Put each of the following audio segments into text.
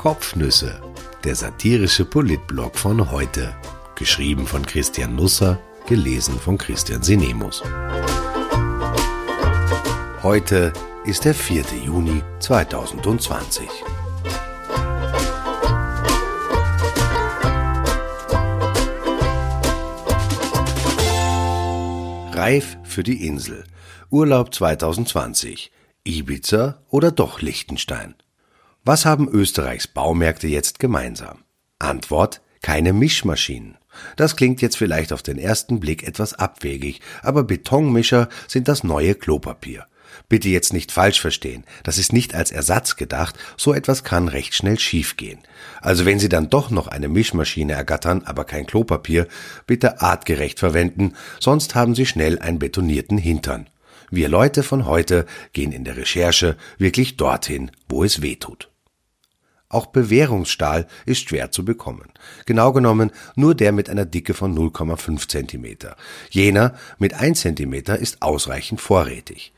Kopfnüsse, der satirische Politblog von heute. Geschrieben von Christian Nusser, gelesen von Christian Sinemus. Heute ist der 4. Juni 2020. Reif für die Insel. Urlaub 2020. Ibiza oder doch Liechtenstein? Was haben Österreichs Baumärkte jetzt gemeinsam? Antwort keine Mischmaschinen. Das klingt jetzt vielleicht auf den ersten Blick etwas abwegig, aber Betonmischer sind das neue Klopapier. Bitte jetzt nicht falsch verstehen, das ist nicht als Ersatz gedacht, so etwas kann recht schnell schiefgehen. Also wenn Sie dann doch noch eine Mischmaschine ergattern, aber kein Klopapier, bitte artgerecht verwenden, sonst haben Sie schnell einen betonierten Hintern. Wir Leute von heute gehen in der Recherche wirklich dorthin, wo es weh tut. Auch Bewährungsstahl ist schwer zu bekommen. Genau genommen nur der mit einer Dicke von 0,5 cm. Jener mit 1 cm ist ausreichend vorrätig.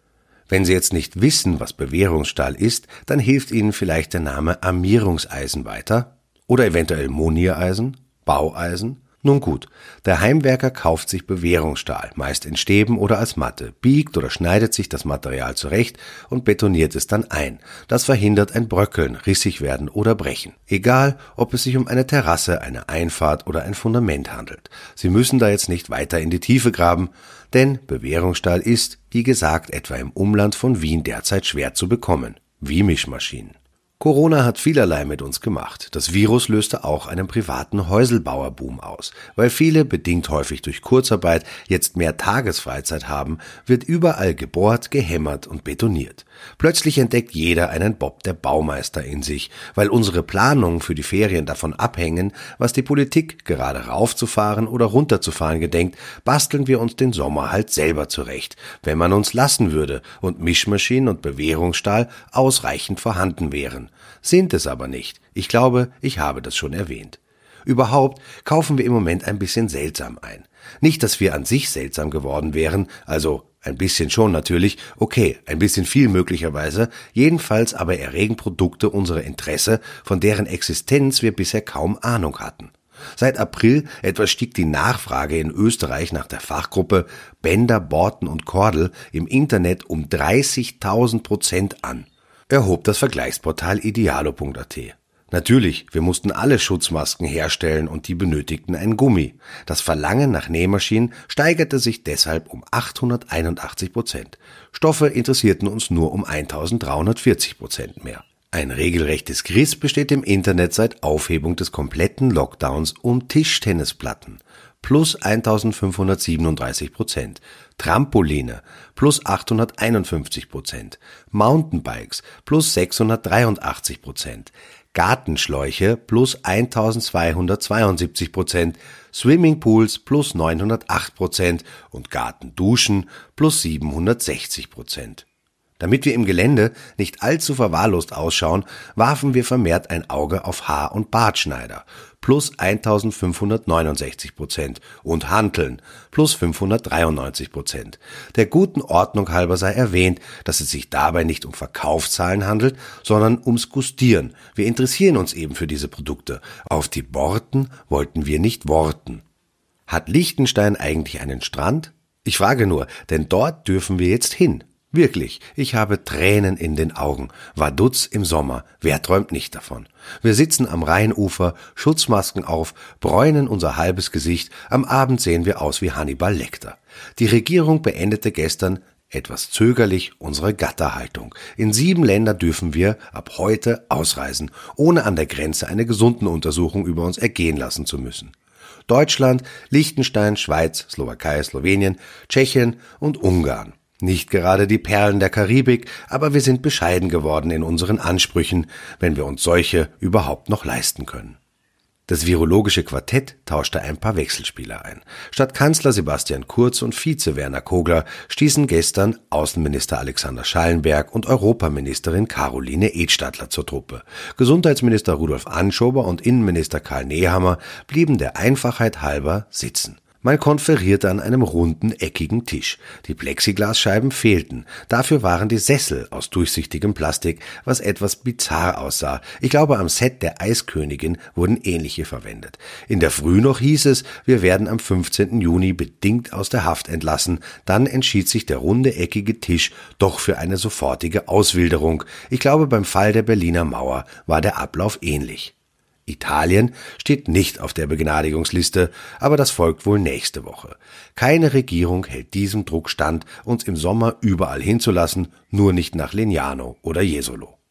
Wenn Sie jetzt nicht wissen, was Bewährungsstahl ist, dann hilft Ihnen vielleicht der Name Armierungseisen weiter oder eventuell Moniereisen, Baueisen nun gut, der Heimwerker kauft sich Bewährungsstahl, meist in Stäben oder als Matte, biegt oder schneidet sich das Material zurecht und betoniert es dann ein. Das verhindert ein Bröckeln, rissig werden oder brechen. Egal, ob es sich um eine Terrasse, eine Einfahrt oder ein Fundament handelt. Sie müssen da jetzt nicht weiter in die Tiefe graben, denn Bewährungsstahl ist, wie gesagt, etwa im Umland von Wien derzeit schwer zu bekommen, wie Mischmaschinen. Corona hat vielerlei mit uns gemacht. Das Virus löste auch einen privaten Häuselbauerboom aus. Weil viele, bedingt häufig durch Kurzarbeit, jetzt mehr Tagesfreizeit haben, wird überall gebohrt, gehämmert und betoniert. Plötzlich entdeckt jeder einen Bob der Baumeister in sich, weil unsere Planungen für die Ferien davon abhängen, was die Politik gerade raufzufahren oder runterzufahren gedenkt, basteln wir uns den Sommer halt selber zurecht, wenn man uns lassen würde und Mischmaschinen und Bewährungsstahl ausreichend vorhanden wären sind es aber nicht. Ich glaube, ich habe das schon erwähnt. Überhaupt kaufen wir im Moment ein bisschen seltsam ein. Nicht, dass wir an sich seltsam geworden wären, also ein bisschen schon natürlich, okay, ein bisschen viel möglicherweise, jedenfalls aber erregen Produkte unsere Interesse, von deren Existenz wir bisher kaum Ahnung hatten. Seit April etwa stieg die Nachfrage in Österreich nach der Fachgruppe Bänder, Borten und Kordel im Internet um 30.000 Prozent an erhob das Vergleichsportal idealo.at. Natürlich, wir mussten alle Schutzmasken herstellen und die benötigten ein Gummi. Das Verlangen nach Nähmaschinen steigerte sich deshalb um 881 Prozent. Stoffe interessierten uns nur um 1340 Prozent mehr. Ein regelrechtes Griss besteht im Internet seit Aufhebung des kompletten Lockdowns um Tischtennisplatten plus 1537 Prozent, Trampoline plus 851 Prozent, Mountainbikes plus 683 Prozent, Gartenschläuche plus 1272 Prozent, Swimmingpools plus 908 Prozent. Und Gartenduschen plus 760 Prozent. Damit wir im Gelände nicht allzu verwahrlost ausschauen, warfen wir vermehrt ein Auge auf Haar- und Bartschneider plus 1569 Prozent und Hanteln plus 593 Prozent. Der guten Ordnung halber sei erwähnt, dass es sich dabei nicht um Verkaufszahlen handelt, sondern ums Gustieren. Wir interessieren uns eben für diese Produkte. Auf die Borten wollten wir nicht worten. Hat Liechtenstein eigentlich einen Strand? Ich frage nur, denn dort dürfen wir jetzt hin. Wirklich, ich habe Tränen in den Augen. Vaduz im Sommer, wer träumt nicht davon? Wir sitzen am Rheinufer, Schutzmasken auf, bräunen unser halbes Gesicht, am Abend sehen wir aus wie Hannibal Lecter. Die Regierung beendete gestern etwas zögerlich unsere Gatterhaltung. In sieben Länder dürfen wir ab heute ausreisen, ohne an der Grenze eine gesunden Untersuchung über uns ergehen lassen zu müssen. Deutschland, Liechtenstein, Schweiz, Slowakei, Slowenien, Tschechien und Ungarn. Nicht gerade die Perlen der Karibik, aber wir sind bescheiden geworden in unseren Ansprüchen, wenn wir uns solche überhaupt noch leisten können. Das virologische Quartett tauschte ein paar Wechselspieler ein. Statt Kanzler Sebastian Kurz und Vize Werner Kogler stießen gestern Außenminister Alexander Schallenberg und Europaministerin Caroline Edstadler zur Truppe. Gesundheitsminister Rudolf Anschober und Innenminister Karl Nehammer blieben der Einfachheit halber sitzen. Man konferierte an einem runden, eckigen Tisch. Die Plexiglasscheiben fehlten. Dafür waren die Sessel aus durchsichtigem Plastik, was etwas bizarr aussah. Ich glaube, am Set der Eiskönigin wurden ähnliche verwendet. In der Früh noch hieß es, wir werden am 15. Juni bedingt aus der Haft entlassen. Dann entschied sich der runde, eckige Tisch doch für eine sofortige Auswilderung. Ich glaube, beim Fall der Berliner Mauer war der Ablauf ähnlich. Italien steht nicht auf der Begnadigungsliste, aber das folgt wohl nächste Woche. Keine Regierung hält diesem Druck stand, uns im Sommer überall hinzulassen, nur nicht nach Lignano oder Jesolo.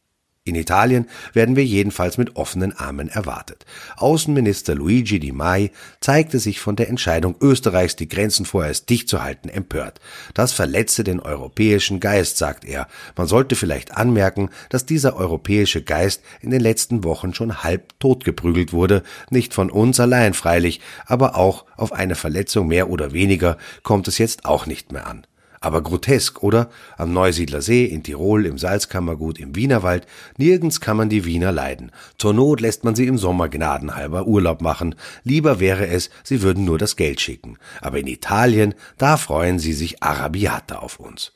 In Italien werden wir jedenfalls mit offenen Armen erwartet. Außenminister Luigi Di Mai zeigte sich von der Entscheidung Österreichs, die Grenzen vorerst dicht zu halten, empört. Das verletze den europäischen Geist, sagt er. Man sollte vielleicht anmerken, dass dieser europäische Geist in den letzten Wochen schon halb totgeprügelt wurde, nicht von uns allein freilich, aber auch auf eine Verletzung mehr oder weniger kommt es jetzt auch nicht mehr an. Aber grotesk, oder? Am Neusiedler See, in Tirol, im Salzkammergut, im Wienerwald, nirgends kann man die Wiener leiden. Zur Not lässt man sie im Sommer gnadenhalber Urlaub machen. Lieber wäre es, sie würden nur das Geld schicken. Aber in Italien, da freuen sie sich Arabiata auf uns.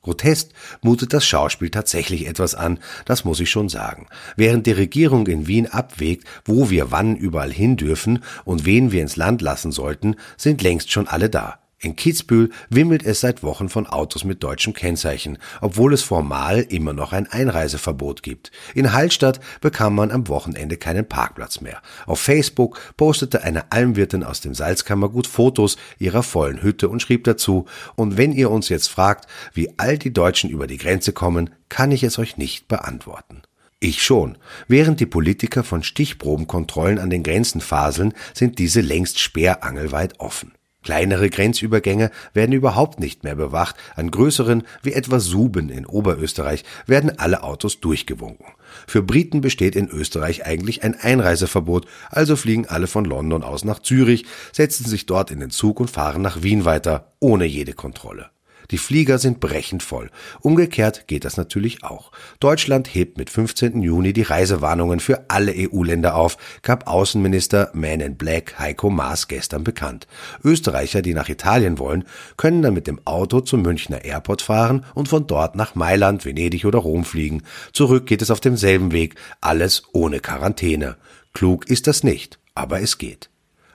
Grotesk mutet das Schauspiel tatsächlich etwas an, das muss ich schon sagen. Während die Regierung in Wien abwägt, wo wir wann überall hin dürfen und wen wir ins Land lassen sollten, sind längst schon alle da. In Kitzbühel wimmelt es seit Wochen von Autos mit deutschem Kennzeichen, obwohl es formal immer noch ein Einreiseverbot gibt. In Hallstatt bekam man am Wochenende keinen Parkplatz mehr. Auf Facebook postete eine Almwirtin aus dem Salzkammergut Fotos ihrer vollen Hütte und schrieb dazu, und wenn ihr uns jetzt fragt, wie all die Deutschen über die Grenze kommen, kann ich es euch nicht beantworten. Ich schon. Während die Politiker von Stichprobenkontrollen an den Grenzen faseln, sind diese längst sperrangelweit offen. Kleinere Grenzübergänge werden überhaupt nicht mehr bewacht, an größeren, wie etwa Suben in Oberösterreich, werden alle Autos durchgewunken. Für Briten besteht in Österreich eigentlich ein Einreiseverbot, also fliegen alle von London aus nach Zürich, setzen sich dort in den Zug und fahren nach Wien weiter, ohne jede Kontrolle. Die Flieger sind brechend voll. Umgekehrt geht das natürlich auch. Deutschland hebt mit 15. Juni die Reisewarnungen für alle EU-Länder auf, gab Außenminister Man in Black Heiko Maas gestern bekannt. Österreicher, die nach Italien wollen, können dann mit dem Auto zum Münchner Airport fahren und von dort nach Mailand, Venedig oder Rom fliegen. Zurück geht es auf demselben Weg, alles ohne Quarantäne. Klug ist das nicht, aber es geht.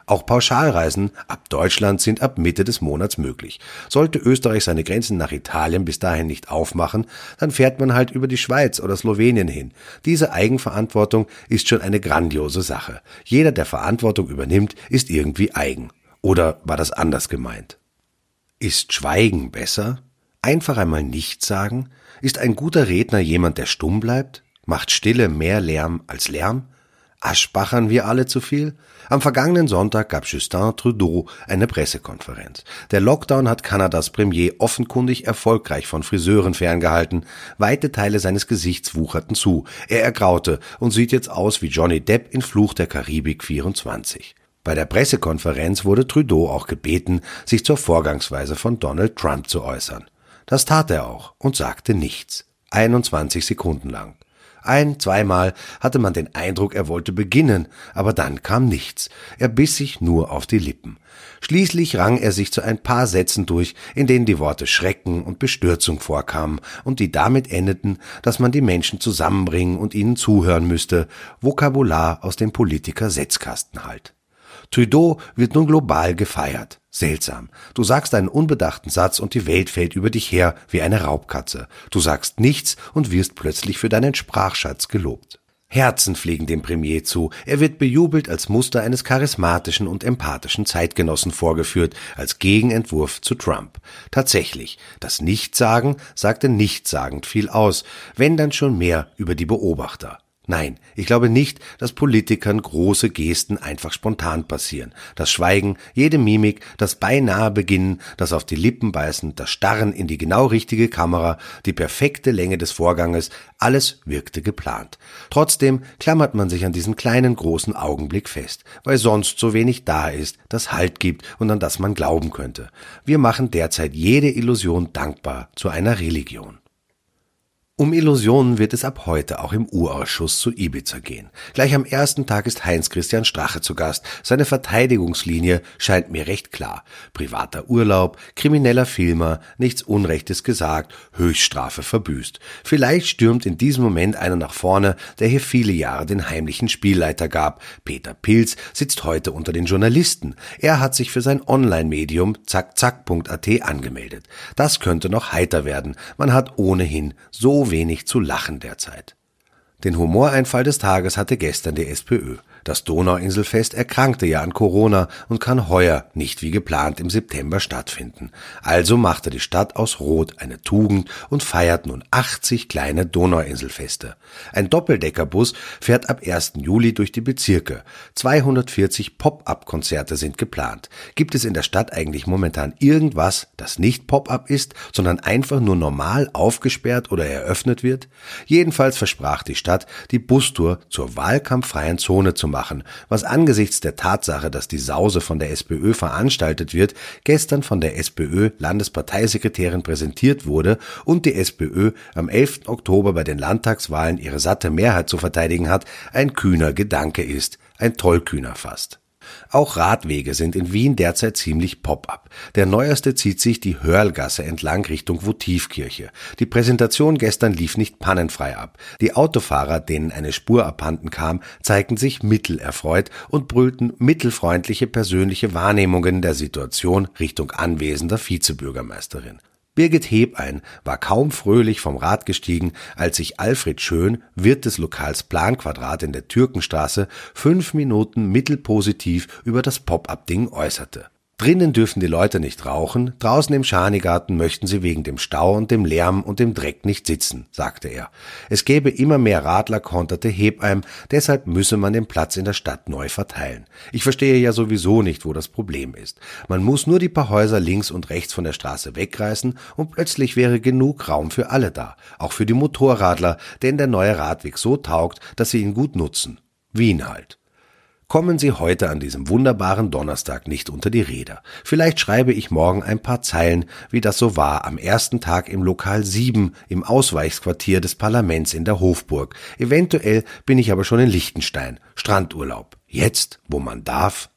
Auch Pauschalreisen ab Deutschland sind ab Mitte des Monats möglich. Sollte Österreich seine Grenzen nach Italien bis dahin nicht aufmachen, dann fährt man halt über die Schweiz oder Slowenien hin. Diese Eigenverantwortung ist schon eine grandiose Sache. Jeder, der Verantwortung übernimmt, ist irgendwie eigen. Oder war das anders gemeint? Ist Schweigen besser? Einfach einmal nichts sagen? Ist ein guter Redner jemand, der stumm bleibt? Macht Stille mehr Lärm als Lärm? Aschbachern wir alle zu viel? Am vergangenen Sonntag gab Justin Trudeau eine Pressekonferenz. Der Lockdown hat Kanadas Premier offenkundig erfolgreich von Friseuren ferngehalten. Weite Teile seines Gesichts wucherten zu. Er ergraute und sieht jetzt aus wie Johnny Depp in Fluch der Karibik 24. Bei der Pressekonferenz wurde Trudeau auch gebeten, sich zur Vorgangsweise von Donald Trump zu äußern. Das tat er auch und sagte nichts. 21 Sekunden lang. Ein, zweimal hatte man den Eindruck, er wollte beginnen, aber dann kam nichts. Er biss sich nur auf die Lippen. Schließlich rang er sich zu ein paar Sätzen durch, in denen die Worte Schrecken und Bestürzung vorkamen und die damit endeten, dass man die Menschen zusammenbringen und ihnen zuhören müsste, Vokabular aus dem Politiker-Setzkasten halt. Trudeau wird nun global gefeiert. Seltsam. Du sagst einen unbedachten Satz und die Welt fällt über dich her wie eine Raubkatze. Du sagst nichts und wirst plötzlich für deinen Sprachschatz gelobt. Herzen fliegen dem Premier zu. Er wird bejubelt als Muster eines charismatischen und empathischen Zeitgenossen vorgeführt, als Gegenentwurf zu Trump. Tatsächlich, das Nichtsagen sagte nichtssagend viel aus, wenn dann schon mehr über die Beobachter. Nein, ich glaube nicht, dass Politikern große Gesten einfach spontan passieren. Das Schweigen, jede Mimik, das beinahe Beginnen, das auf die Lippen beißen, das Starren in die genau richtige Kamera, die perfekte Länge des Vorganges, alles wirkte geplant. Trotzdem klammert man sich an diesen kleinen großen Augenblick fest, weil sonst so wenig da ist, das Halt gibt und an das man glauben könnte. Wir machen derzeit jede Illusion dankbar zu einer Religion. Um Illusionen wird es ab heute auch im Urausschuss zu Ibiza gehen. Gleich am ersten Tag ist Heinz-Christian Strache zu Gast. Seine Verteidigungslinie scheint mir recht klar. Privater Urlaub, krimineller Filmer, nichts Unrechtes gesagt, Höchststrafe verbüßt. Vielleicht stürmt in diesem Moment einer nach vorne, der hier viele Jahre den heimlichen Spielleiter gab. Peter Pilz sitzt heute unter den Journalisten. Er hat sich für sein Online-Medium zackzack.at angemeldet. Das könnte noch heiter werden. Man hat ohnehin so wenig zu lachen derzeit. Den Humoreinfall des Tages hatte gestern die SPÖ. Das Donauinselfest erkrankte ja an Corona und kann heuer nicht wie geplant im September stattfinden. Also machte die Stadt aus Rot eine Tugend und feiert nun 80 kleine Donauinselfeste. Ein Doppeldeckerbus fährt ab 1. Juli durch die Bezirke. 240 Pop-up-Konzerte sind geplant. Gibt es in der Stadt eigentlich momentan irgendwas, das nicht Pop-up ist, sondern einfach nur normal aufgesperrt oder eröffnet wird? Jedenfalls versprach die Stadt, die Bustour zur wahlkampffreien Zone zu machen, was angesichts der Tatsache, dass die Sause von der SPÖ veranstaltet wird, gestern von der SPÖ Landesparteisekretärin präsentiert wurde und die SPÖ am 11. Oktober bei den Landtagswahlen ihre satte Mehrheit zu verteidigen hat, ein kühner Gedanke ist, ein tollkühner fast. Auch Radwege sind in Wien derzeit ziemlich pop-up. Der neueste zieht sich die Hörlgasse entlang Richtung Votivkirche. Die Präsentation gestern lief nicht pannenfrei ab. Die Autofahrer, denen eine Spur abhanden kam, zeigten sich mittelerfreut und brüllten mittelfreundliche persönliche Wahrnehmungen der Situation Richtung anwesender Vizebürgermeisterin. Birgit Hebein war kaum fröhlich vom Rad gestiegen, als sich Alfred Schön, Wirt des Lokals Planquadrat in der Türkenstraße, fünf Minuten mittelpositiv über das Pop-up-Ding äußerte. Drinnen dürfen die Leute nicht rauchen, draußen im Schanigarten möchten sie wegen dem Stau und dem Lärm und dem Dreck nicht sitzen, sagte er. Es gäbe immer mehr Radler, konterte Hebeim, deshalb müsse man den Platz in der Stadt neu verteilen. Ich verstehe ja sowieso nicht, wo das Problem ist. Man muss nur die paar Häuser links und rechts von der Straße wegreißen und plötzlich wäre genug Raum für alle da, auch für die Motorradler, denn der neue Radweg so taugt, dass sie ihn gut nutzen. Wien halt kommen Sie heute an diesem wunderbaren Donnerstag nicht unter die Räder. Vielleicht schreibe ich morgen ein paar Zeilen, wie das so war am ersten Tag im Lokal 7 im Ausweichsquartier des Parlaments in der Hofburg. Eventuell bin ich aber schon in Liechtenstein. Strandurlaub. Jetzt, wo man darf,